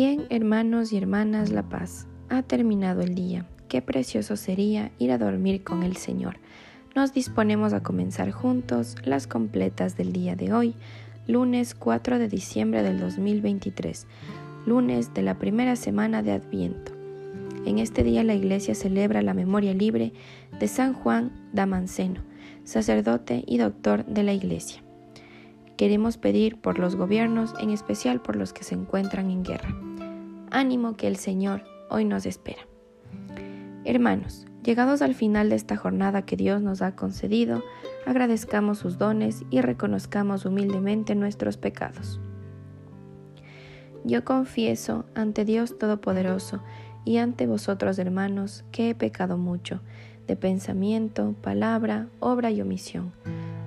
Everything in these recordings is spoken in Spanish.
Bien, hermanos y hermanas, la paz. Ha terminado el día. Qué precioso sería ir a dormir con el Señor. Nos disponemos a comenzar juntos las completas del día de hoy, lunes 4 de diciembre del 2023, lunes de la primera semana de Adviento. En este día la Iglesia celebra la memoria libre de San Juan Damanceno, sacerdote y doctor de la Iglesia. Queremos pedir por los gobiernos, en especial por los que se encuentran en guerra. Ánimo que el Señor hoy nos espera. Hermanos, llegados al final de esta jornada que Dios nos ha concedido, agradezcamos sus dones y reconozcamos humildemente nuestros pecados. Yo confieso ante Dios Todopoderoso y ante vosotros, hermanos, que he pecado mucho, de pensamiento, palabra, obra y omisión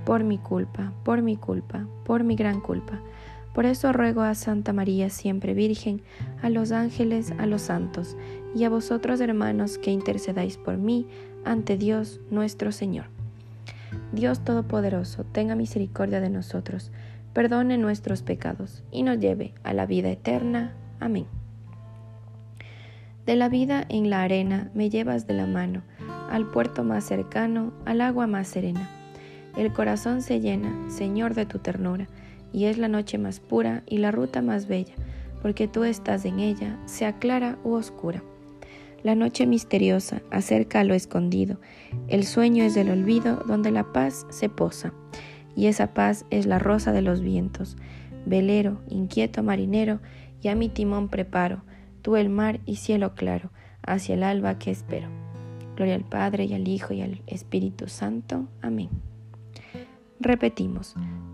por mi culpa, por mi culpa, por mi gran culpa. Por eso ruego a Santa María siempre Virgen, a los ángeles, a los santos, y a vosotros hermanos que intercedáis por mí ante Dios nuestro Señor. Dios Todopoderoso, tenga misericordia de nosotros, perdone nuestros pecados y nos lleve a la vida eterna. Amén. De la vida en la arena me llevas de la mano, al puerto más cercano, al agua más serena el corazón se llena, Señor, de tu ternura, y es la noche más pura y la ruta más bella, porque tú estás en ella, sea clara u oscura. La noche misteriosa acerca a lo escondido, el sueño es del olvido donde la paz se posa, y esa paz es la rosa de los vientos. Velero, inquieto marinero, ya mi timón preparo, tú el mar y cielo claro, hacia el alba que espero. Gloria al Padre y al Hijo y al Espíritu Santo. Amén. Repetimos,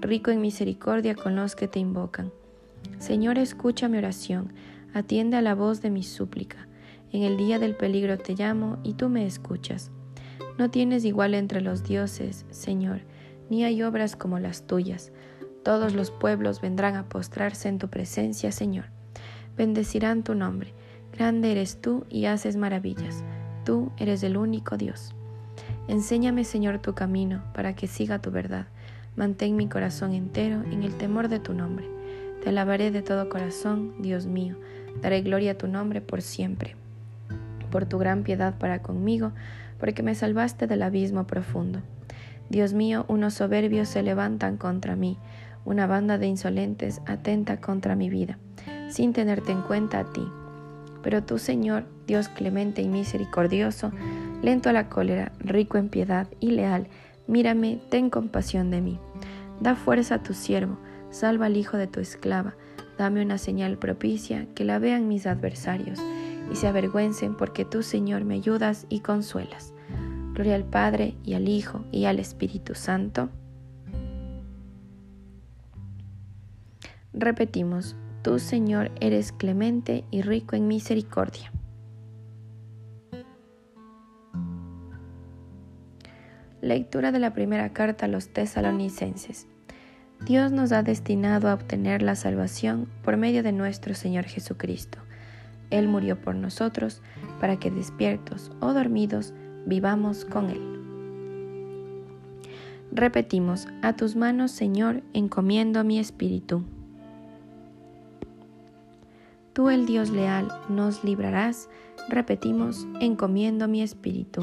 rico en misericordia con los que te invocan. Señor, escucha mi oración, atiende a la voz de mi súplica. En el día del peligro te llamo y tú me escuchas. No tienes igual entre los dioses, Señor, ni hay obras como las tuyas. Todos los pueblos vendrán a postrarse en tu presencia, Señor. Bendecirán tu nombre. Grande eres tú y haces maravillas. Tú eres el único Dios. Enséñame, Señor, tu camino para que siga tu verdad. Mantén mi corazón entero en el temor de tu nombre. Te alabaré de todo corazón, Dios mío. Daré gloria a tu nombre por siempre. Por tu gran piedad para conmigo, porque me salvaste del abismo profundo. Dios mío, unos soberbios se levantan contra mí, una banda de insolentes atenta contra mi vida, sin tenerte en cuenta a ti. Pero tú, Señor, Dios clemente y misericordioso, lento a la cólera, rico en piedad y leal, Mírame, ten compasión de mí. Da fuerza a tu siervo, salva al hijo de tu esclava, dame una señal propicia, que la vean mis adversarios, y se avergüencen porque tú, Señor, me ayudas y consuelas. Gloria al Padre, y al Hijo, y al Espíritu Santo. Repetimos, tú, Señor, eres clemente y rico en misericordia. Lectura de la primera carta a los tesalonicenses. Dios nos ha destinado a obtener la salvación por medio de nuestro Señor Jesucristo. Él murió por nosotros para que despiertos o dormidos vivamos con Él. Repetimos, a tus manos, Señor, encomiendo mi espíritu. Tú, el Dios leal, nos librarás. Repetimos, encomiendo mi espíritu.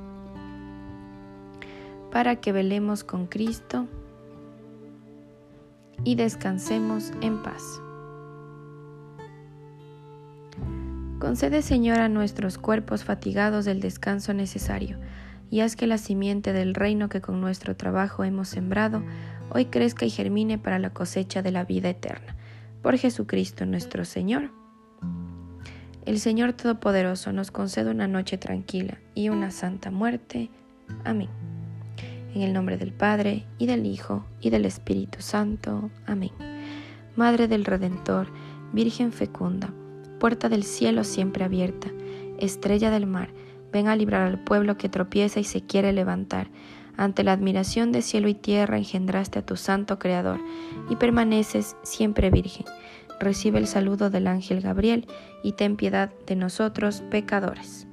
para que velemos con Cristo y descansemos en paz. Concede, Señor, a nuestros cuerpos fatigados el descanso necesario, y haz que la simiente del reino que con nuestro trabajo hemos sembrado, hoy crezca y germine para la cosecha de la vida eterna. Por Jesucristo nuestro Señor. El Señor Todopoderoso nos concede una noche tranquila y una santa muerte. Amén. En el nombre del Padre, y del Hijo, y del Espíritu Santo. Amén. Madre del Redentor, Virgen fecunda, puerta del cielo siempre abierta, estrella del mar, ven a librar al pueblo que tropieza y se quiere levantar. Ante la admiración de cielo y tierra engendraste a tu santo Creador y permaneces siempre virgen. Recibe el saludo del ángel Gabriel y ten piedad de nosotros pecadores.